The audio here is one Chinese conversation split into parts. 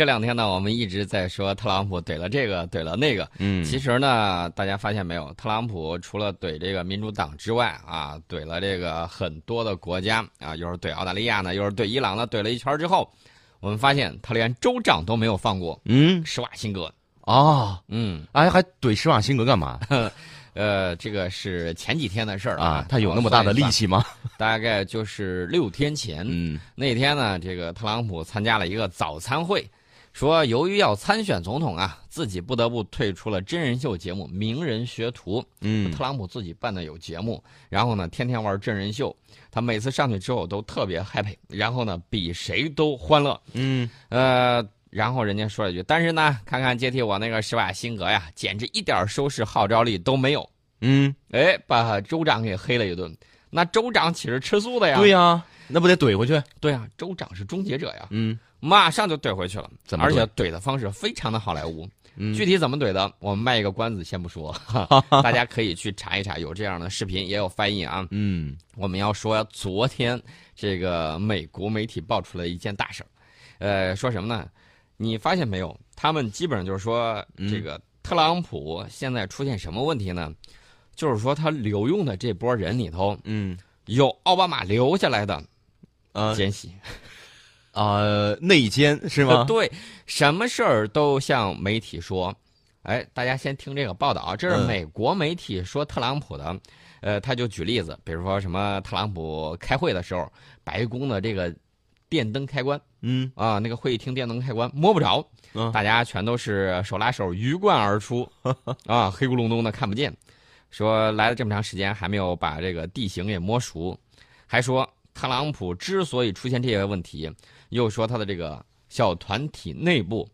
这两天呢，我们一直在说特朗普怼了这个，怼了那个。嗯，其实呢，大家发现没有，特朗普除了怼这个民主党之外啊，怼了这个很多的国家啊，又是怼澳大利亚呢，又是怼伊朗呢，怼了一圈之后，我们发现他连州长都没有放过，嗯施瓦辛格。啊，嗯，哎，还怼施瓦辛格干嘛 呃，这个是前几天的事儿啊？他有那么大的力气吗？大概就是六天前。嗯，那天呢，这个特朗普参加了一个早餐会，说由于要参选总统啊，自己不得不退出了真人秀节目《名人学徒》。嗯，特朗普自己办的有节目，然后呢，天天玩真人秀。他每次上去之后都特别 happy，然后呢，比谁都欢乐。嗯，呃，然后人家说了一句：“但是呢，看看接替我那个施瓦辛格呀，简直一点收视号召力都没有。”嗯，哎，把州长给黑了一顿。那州长岂是吃素的呀？对呀，那不得怼回去？对啊，州长是终结者呀。嗯，马上就怼回去了，怎么而且怼的方式非常的好莱坞。嗯具体怎么怼的，我们卖一个关子，先不说，大家可以去查一查，有这样的视频，也有翻译啊。嗯，我们要说昨天这个美国媒体爆出了一件大事儿，呃，说什么呢？你发现没有？他们基本上就是说，嗯这个特朗普现在出现什么问题呢？就是说他留用的这波人里头嗯，有奥巴马留下来的啊奸细，啊，内奸是吗？对，什么事儿都向媒体说。哎，大家先听这个报道啊，这是嗯美国媒体说特朗普的，呃，他就举例子，比如说什么特朗普开会的时候，白宫的这个电灯开关嗯啊，那个会议厅电灯开关摸不着，嗯大家全都是手拉手鱼贯而出，啊，黑咕隆咚的看不见。说来了这么长时间还没有把这个地形给摸熟，还说特朗普之所以出现这些问题，又说他的这个小团体内部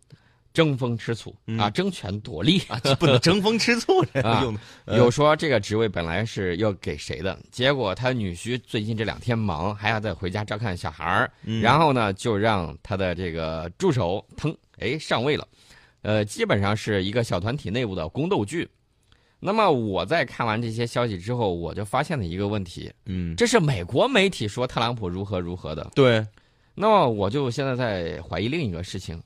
争风吃醋、啊，争权夺利。啊，这不能争风吃醋，这啊用的呃有说这个职位本来是要给谁的，结果他女婿最近这两天忙，还要再回家照看小孩儿，嗯然后呢就让他的这个助手腾哎上位了，呃，基本上是一个小团体内部的宫斗剧。那么我在看完这些消息之后，我就发现了一个问题，嗯，这是美国媒体说特朗普如何如何的，对，那么我就现在在怀疑另一个事情，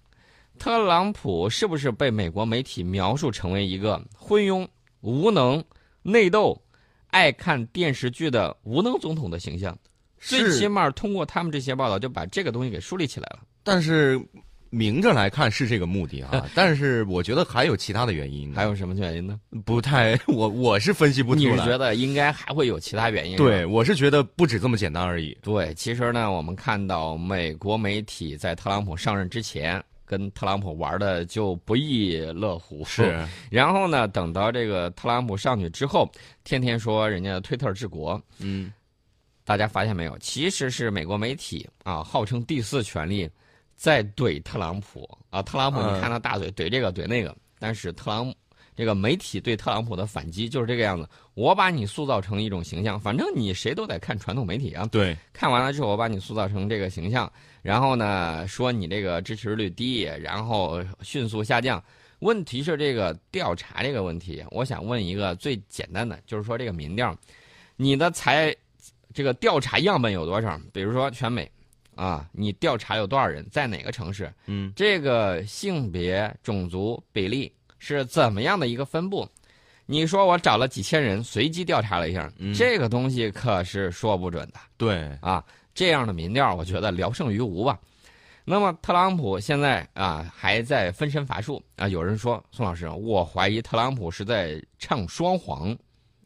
特朗普是不是被美国媒体描述成为一个昏庸、无能、内斗、爱看电视剧的无能总统的形象？最起，码通过他们这些报道，就把这个东西给树立起来了。但是明着来看是这个目的啊，但是我觉得还有其他的原因，还有什么原因呢？不太，我我是分析不出来。你是觉得应该还会有其他原因？对，我是觉得不止这么简单而已。对，其实呢，我们看到美国媒体在特朗普上任之前。跟特朗普玩的就不亦乐乎，是，然后呢，等到这个特朗普上去之后，天天说人家推特治国，嗯，大家发现没有？其实是美国媒体啊，号称第四权力，在怼特朗普啊。特朗普，嗯你看他大嘴怼这个怼那个，但是特朗这个媒体对特朗普的反击就是这个样子。我把你塑造成一种形象，反正你谁都得看传统媒体啊。对，看完了之后，我把你塑造成这个形象，然后呢，说你这个支持率低，然后迅速下降。问题是这个调查这个问题，我想问一个最简单的，就是说这个民调，你的财这个调查样本有多少？比如说全美，啊，你调查有多少人，在哪个城市？嗯，这个性别、种族比例是怎么样的一个分布？你说我找了几千人随机调查了一下，嗯这个东西可是说不准的。对，啊，这样的民调，我觉得聊胜于无吧。那么特朗普现在啊还在分身乏术啊，有人说宋老师，我怀疑特朗普是在唱双簧，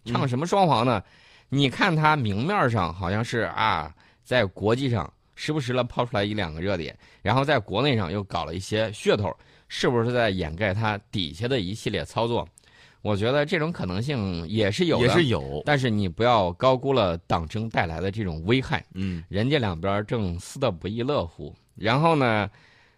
唱什么双簧呢？你看他明面上好像是啊，在国际上时不时的抛出来一两个热点，然后在国内上又搞了一些噱头，是不是在掩盖它底下的一系列操作？我觉得这种可能性也是有的，也是有，但是你不要高估了党争带来的这种危害。嗯，人家两边正撕得不亦乐乎。然后呢，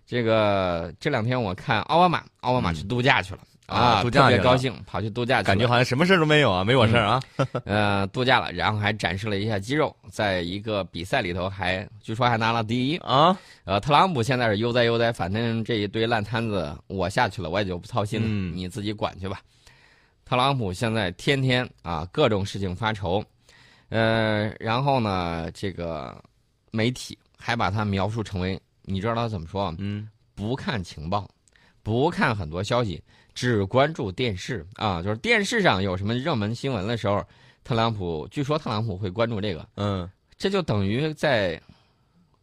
这个这两天我看奥巴马，奥巴马去度假去了、啊啊，特别度假特别高兴，跑去度假去，感觉好像什么事儿都没有啊，没我事儿啊。呃度假了，然后还展示了一下肌肉，在一个比赛里头还据说还拿了第一。啊，呃，特朗普现在是悠哉悠哉，反正这一堆烂摊子我下去了，我也就不操心了，嗯你自己管去吧。特朗普现在天天啊各种事情发愁，呃，然后呢，这个媒体还把他描述成为，你知道他怎么说？嗯，不看情报，不看很多消息，只关注电视。啊，就是电视上有什么热门新闻的时候，特朗普据说特朗普会关注这个，嗯。这就等于在，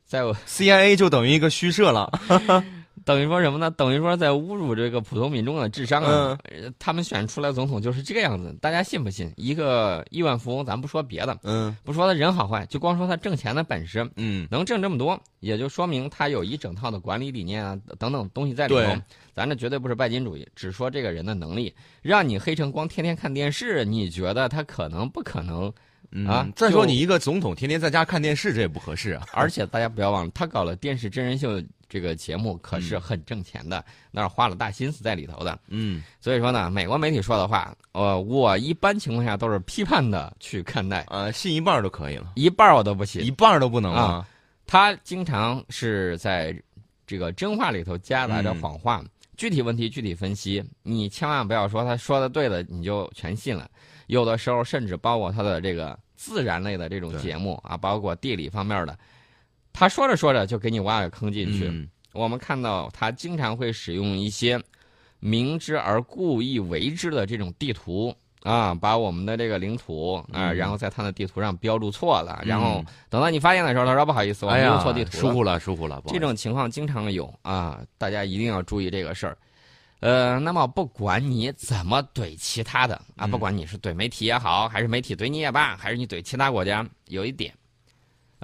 在，CIA 就等于一个虚设了。等于说什么呢？等于说在侮辱这个普通民众的智商啊！他们选出来总统就是这个样子，大家信不信？一个亿万富翁，咱不说别的，嗯不说他人好坏，就光说他挣钱的本事，嗯，能挣这么多，也就说明他有一整套的管理理念啊等等东西在里头。咱这绝对不是拜金主义，只说这个人的能力，让你黑成光天天看电视，你觉得他可能不可能？嗯啊再说你一个总统天天在家看电视，这也不合适啊。而且大家不要忘了，他搞了电视真人秀这个节目，可是很挣钱的，那是花了大心思在里头的。嗯所以说呢，美国媒体说的话，呃，我一般情况下都是批判的去看待，呃，信一半儿都可以了，一半儿我都不信一。半儿都不能啊吗？他经常是在这个真话里头夹杂着嗯谎话，具体问题具体分析，你千万不要说他说的对的你就全信了。有的时候甚至包括他的这个自然类的这种节目啊，包括地理方面的，他说着说着就给你挖个坑进去。嗯我们看到他经常会使用一些明知而故意为之的这种地图啊，把我们的这个领土啊，嗯然后在他的地图上标注错了，嗯然后等到你发现的时候，他说不好意思，我用错地图了。疏忽了，疏忽了。这种情况经常有啊，大家一定要注意这个事儿。呃，那么不管你怎么怼其他的啊，嗯不管你是怼媒体也好，还是媒体怼你也罢，还是你怼其他国家，有一点，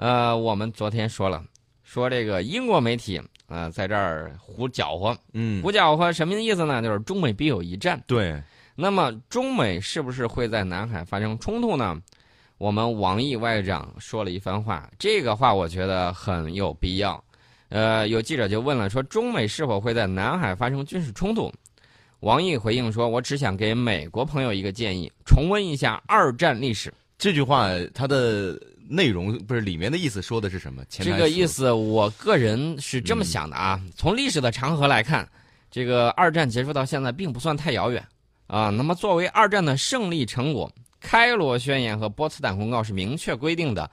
呃，我们昨天说了，说这个英国媒体啊、呃在这儿胡搅和，嗯，胡搅和什么意思呢？就是中美必有一战。对，那么中美是不是会在南海发生冲突呢？我们王毅外长说了一番话，这个话我觉得很有必要。呃，有记者就问了，说中美是否会在南海发生军事冲突？王毅回应说：“我只想给美国朋友一个建议，重温一下二战历史。这句话它的内容不是里面的意思，说的是什么？这个意思，我个人是这么想的啊。从历史的长河来看，这个二战结束到现在并不算太遥远啊。那么，作为二战的胜利成果，开罗宣言和波茨坦公告是明确规定的，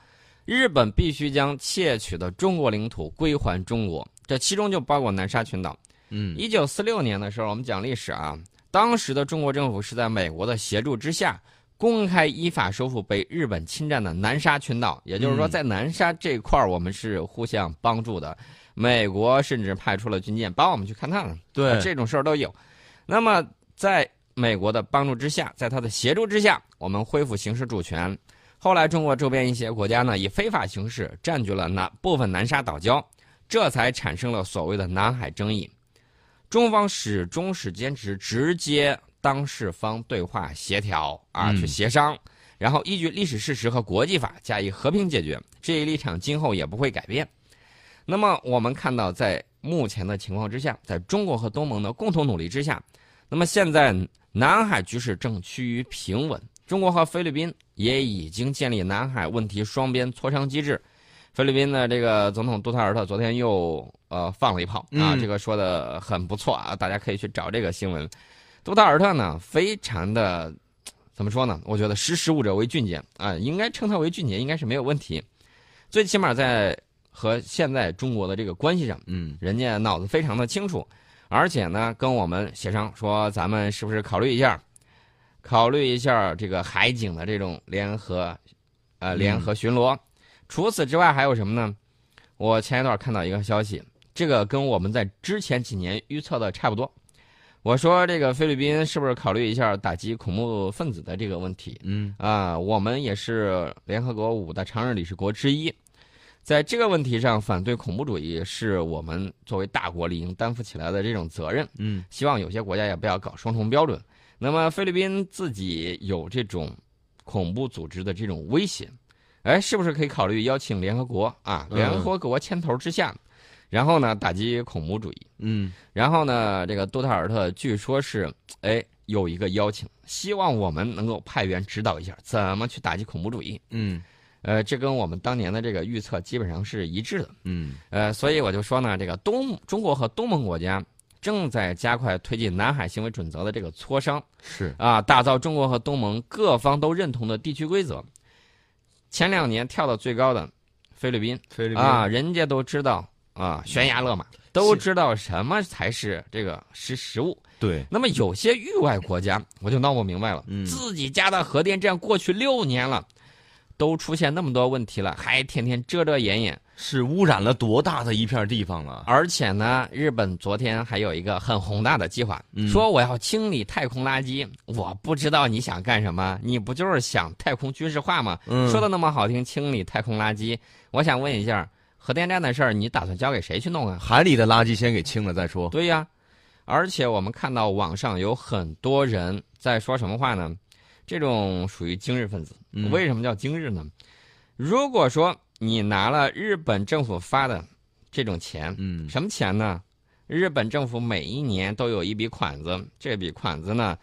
日本必须将窃取的中国领土归还中国，这其中就包括南沙群岛。嗯一九四六年的时候，我们讲历史啊，当时的中国政府是在美国的协助之下，公开依法收复被日本侵占的南沙群岛。也就是说，嗯在南沙这块儿，我们是互相帮助的。美国甚至派出了军舰帮我们去勘探了，对啊这种事儿都有。那么，在美国的帮助之下，在他的协助之下，我们恢复行使主权。后来，中国周边一些国家呢，以非法形式占据了南部分南沙岛礁，这才产生了所谓的南海争议。中方始终是坚持直接当事方对话协调啊，嗯去协商，然后依据历史事实和国际法加以和平解决。这一立场今后也不会改变。那么我们看到，在目前的情况之下，在中国和东盟的共同努力之下，那么现在南海局势正趋于平稳。中国和菲律宾也已经建立南海问题双边磋商机制。菲律宾的这个总统杜特尔特昨天又呃放了一炮啊，嗯这个说的很不错啊，大家可以去找这个新闻。杜特尔特呢，非常的怎么说呢？我觉得识时务者为俊杰啊，应该称他为俊杰，应该是没有问题。最起码在和现在中国的这个关系上，嗯人家脑子非常的清楚，而且呢，跟我们协商说，咱们是不是考虑一下，考虑一下这个海警的这种联合，呃，嗯联合巡逻。除此之外还有什么呢？我前一段看到一个消息，这个跟我们在之前几年预测的差不多。我说这个菲律宾是不是考虑一下打击恐怖分子的这个问题？嗯啊，我们也是联合国五大常任理事国之一，在这个问题上，反对恐怖主义是我们作为大国理应担负起来的这种责任。嗯希望有些国家也不要搞双重标准。那么菲律宾自己有这种恐怖组织的这种威胁，哎，是不是可以考虑邀请联合国啊？嗯联合国牵头之下，然后呢打击恐怖主义。嗯然后呢，这个杜特尔特据说是，哎，有一个邀请，希望我们能够派员指导一下怎么去打击恐怖主义。嗯呃，这跟我们当年的这个预测基本上是一致的。嗯呃，所以我就说呢，这个东中国和东盟国家正在加快推进南海行为准则的这个磋商是啊，打造中国和东盟各方都认同的地区规则。前两年跳到最高的菲律宾菲律宾啊，人家都知道啊，悬崖勒马。都知道什么才是这个识时务。对，那么有些域外国家，我就闹不明白了，嗯自己家的核电站过去六年了，都出现那么多问题了，还天天遮遮掩掩。是污染了多大的一片地方了！而且呢，日本昨天还有一个很宏大的计划，嗯说我要清理太空垃圾。我不知道你想干什么，你不就是想太空军事化吗？嗯说的那么好听，清理太空垃圾。我想问一下，核电站的事儿，你打算交给谁去弄啊？海里的垃圾先给清了再说。对呀，而且我们看到网上有很多人在说什么话呢？这种属于今日分子。嗯为什么叫今日呢？如果说你拿了日本政府发的这种钱，嗯什么钱呢？日本政府每一年都有一笔款子，这笔款子呢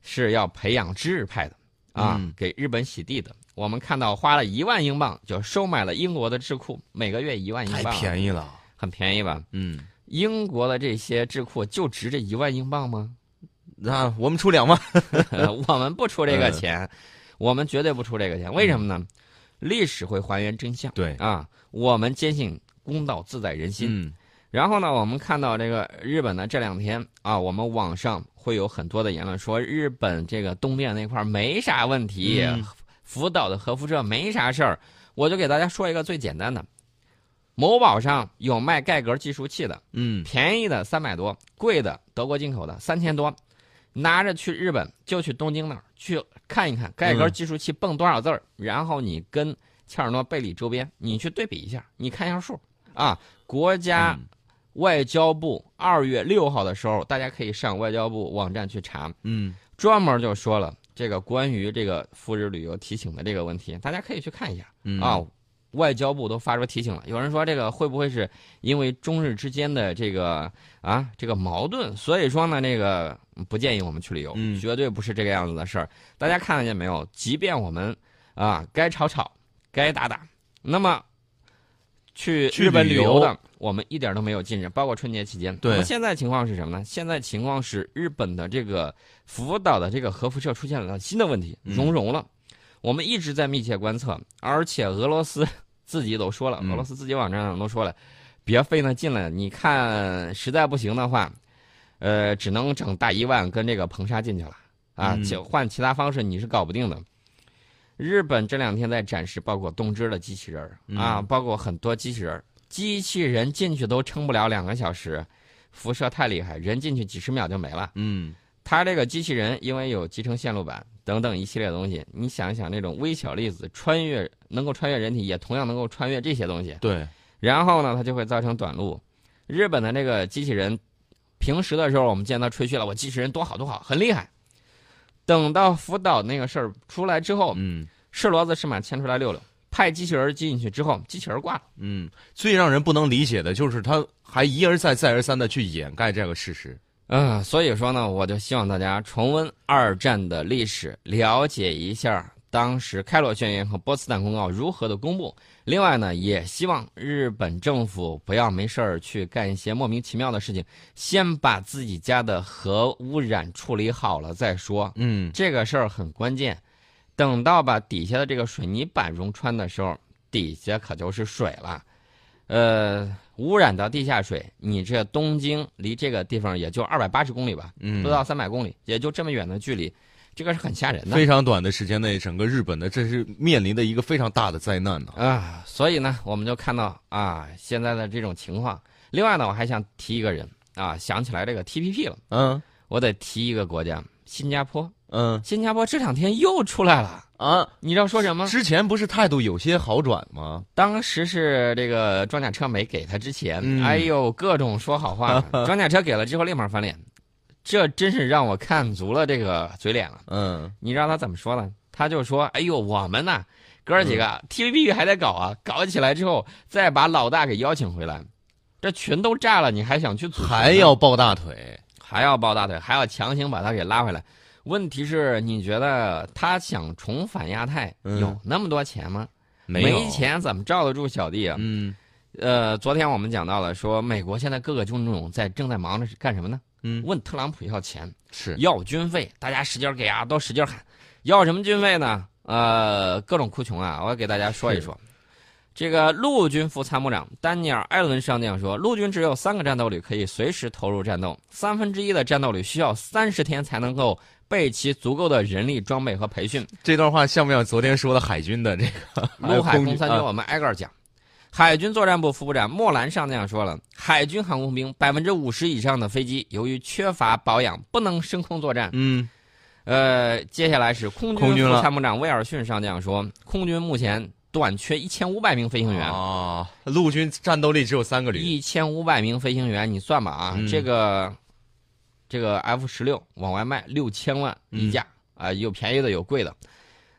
是要培养知识派的啊，嗯给日本洗地的。我们看到花了一万英镑就收买了英国的智库，每个月一万英镑太镑，便宜了。很便宜吧？嗯，英国的这些智库就值这一万英镑吗？那我们出两万。我们不出这个钱，我们绝对不出这个钱。为什么呢？历史会还原真相。对，啊，我们坚信公道自在人心。嗯然后呢，我们看到这个日本呢，这两天啊，我们网上会有很多的言论说日本这个东电那块没啥问题，嗯福岛的核辐射没啥事儿。我就给大家说一个最简单的，某宝上有卖盖格计数器的，嗯便宜的三百多，贵的德国进口的三千多，拿着去日本就去东京那儿去看一看盖格嗯计数器蹦多少字儿，然后你跟切尔诺贝利周边你去对比一下，你看一下数啊。国家嗯外交部二月六号的时候，大家可以上外交部网站去查，嗯专门就说了这个关于这个赴日旅游提醒的这个问题，大家可以去看一下。嗯啊，外交部都发出提醒了。有人说这个会不会是因为中日之间的这个啊这个矛盾，所以说呢这个不建议我们去旅游，嗯绝对不是这个样子的事儿。大家看得见没有？即便我们啊该吵吵，该打打，那么去去日本旅游的，我们一点都没有禁止，包括春节期间。对那么现在情况是什么呢？现在情况是日本的这个福岛的这个核辐射出现了新的问题，嗯熔融了。我们一直在密切观测，而且俄罗斯自己都说了，嗯俄罗斯自己网站上都说了，别费那劲了。你看，实在不行的话，呃，只能整大一万跟这个硼砂进去了啊，嗯换其他方式你是搞不定的。日本这两天在展示包括东芝的机器人儿啊，嗯包括很多机器人儿，机器人进去都撑不了两个小时，辐射太厉害，人进去几十秒就没了。嗯它这个机器人因为有集成线路板等等一系列的东西，你想一想，那种微小粒子穿越能够穿越人体，也同样能够穿越这些东西。对，然后呢，它就会造成短路。日本的那个机器人，平时的时候我们见到吹嘘了，我机器人多好多好，很厉害。等到福岛那个事儿出来之后，嗯是骡子是马牵出来溜溜，派机器人进去之后，机器人挂了。嗯，最让人不能理解的就是他还一而再再而三的去掩盖这个事实。嗯，所以说呢，我就希望大家重温二战的历史，了解一下当时开罗宣言和波茨坦公告如何的公布。另外呢，也希望日本政府不要没事儿去干一些莫名其妙的事情，先把自己家的核污染处理好了再说。嗯这个事儿很关键，等到把底下的这个水泥板融穿的时候，底下可就是水了。呃，污染到地下水，你这东京离这个地方也就二百八十公里吧，嗯不到三百公里，也就这么远的距离，这个是很吓人的非常短的时间内，整个日本的这是面临的一个非常大的灾难呢。啊。所以呢，我们就看到啊现在的这种情况。另外呢，我还想提一个人啊，想起来这个 TPP 了，嗯我得提一个国家，新加坡。嗯新加坡这两天又出来了，啊，你知道说什么？之前不是态度有些好转吗？当时是这个装甲车没给他之前，嗯哎呦，各种说好话。装甲车给了之后立马翻脸，这真是让我看足了这个嘴脸了。嗯你知道他怎么说呢？他就说：“哎呦，我们呐，哥儿几个、TVB 还得搞啊，搞起来之后再把老大给邀请回来，这群都炸了，你还想去组还要抱大腿。还要抱大腿，还要强行把他给拉回来。问题是，你觉得他想重返亚太、嗯有那么多钱吗？没有钱怎么罩得住小弟啊？嗯呃，昨天我们讲到了，说美国现在各个军种在正在忙着干什么呢？嗯问特朗普要钱，是要军费，大家使劲给啊，都使劲喊，要什么军费呢？呃，各种哭穷啊，我给大家说一说。这个陆军副参谋长丹尼尔·艾伦上将说，陆军只有三个战斗旅可以随时投入战斗，三分之一的战斗旅需要三十天才能够备齐足够的人力装备和培训。这段话像不像昨天说的海军的这个 陆海空三军？啊我们挨个儿讲。海军作战部副部长莫兰上将说了，海军航空兵百分之五十以上的飞机由于缺乏保养，不能升空作战。嗯呃，接下来是空空军副参谋长威尔逊上将说，空军目前短缺一千五百名飞行员。哦，陆军战斗力只有三个旅，一千五百名飞行员，你算吧啊，嗯这个这个 F 十六往外卖六千万一架啊、有便宜的有贵的。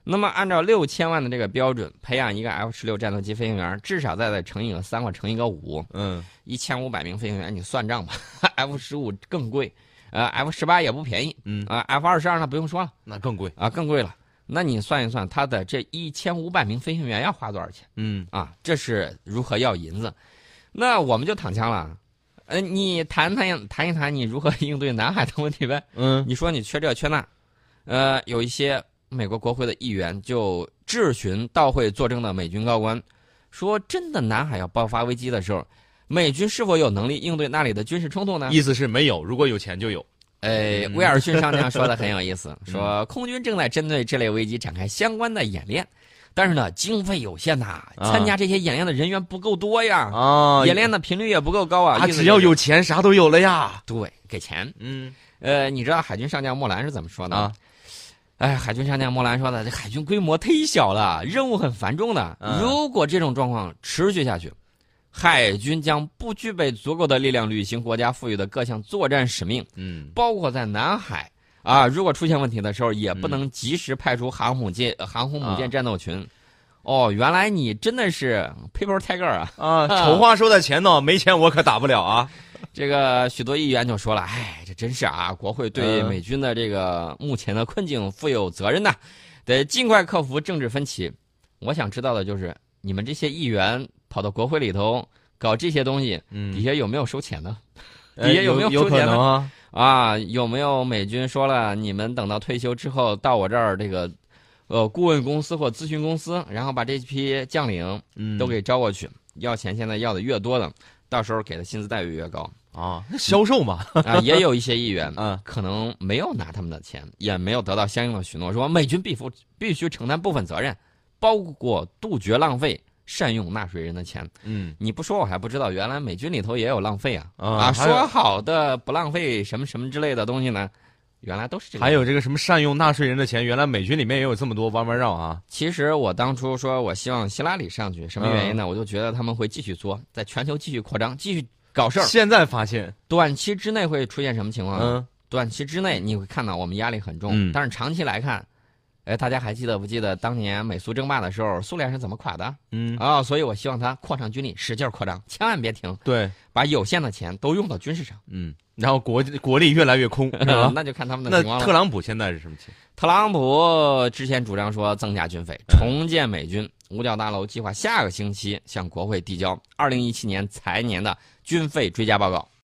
那么按照六千万的这个标准，培养一个 F 十六战斗机飞行员，至少再再乘以个三或乘以个五，嗯一千五百名飞行员，你算账吧。F 十五更贵，呃，F 十八也不便宜嗯，啊、f 二十二那不用说了那更贵，啊，更贵了。那你算一算，他的这一千五百名飞行员要花多少钱？嗯啊，这是如何要银子？那我们就躺枪了。呃，你谈谈谈一谈你如何应对南海的问题呗？嗯你说你缺这缺那，呃，有一些美国国会的议员就质询到会作证的美军高官，说真的南海要爆发危机的时候，美军是否有能力应对那里的军事冲突呢？意思是没有，如果有钱就有，呃，嗯威尔逊上将说的很有意思，说空军正在针对这类危机展开相关的演练，但是呢，经费有限呐，参加这些演练的人员不够多呀，啊演练的频率也不够高啊。啊，意思就是只要有钱啥都有了呀，对给钱，嗯呃，你知道海军上将莫兰是怎么说的？啊，哎，海军上将莫兰说的，这海军规模忒小了，任务很繁重的。嗯如果这种状况持续下去，海军将不具备足够的力量履行国家赋予的各项作战使命，嗯包括在南海啊，如果出现问题的时候，也不能及时派出航母舰、呃航空母舰战斗群。哦，原来你真的是 paper tiger 啊！啊，丑话说在前头，没钱我可打不了啊，这个许多议员就说了，哎，这真是啊，国会对嗯美军的这个目前的困境负有责任呐，得尽快克服政治分歧。我想知道的就是，你们这些议员跑到国会里头搞这些东西，底嗯，下有没有收钱呢？呃底下有没有收钱呢能啊？啊，有没有美军说了，你们等到退休之后到我这儿这个，呃，顾问公司或咨询公司，然后把这批将领嗯，都给招过去，要钱现在要的越多的，到时候给的薪资待遇越高。啊，那销售嘛，啊，也有一些议员啊可能没有拿他们的钱，也没有得到相应的许诺，说美军必负必须承担部分责任，包括杜绝浪费，善用纳税人的钱。嗯你不说我还不知道，原来美军里头也有浪费啊！啊说好的不浪费什么什么之类的东西呢，原来都是这个。还有这个什么善用纳税人的钱，原来美军里面也有这么多弯弯绕啊，其实我当初说我希望希拉里上去，什么原因嗯呢？我就觉得他们会继续作，在全球继续扩张，继续搞事儿。现在发现，短期之内会出现什么情况呢？嗯短期之内你会看到我们压力很重，嗯但是长期来看，哎，大家还记得不记得当年美苏争霸的时候，苏联是怎么垮的嗯，啊、所以我希望他扩张军力，使劲扩张，千万别停，对，把有限的钱都用到军事上。嗯，然后国国力越来越空？那就看他们的那情况了。特朗普现在是什么情特朗普之前主张说增加军费，重建美军。五角大楼计划下个星期向国会递交二零一七年财年的军费追加报告。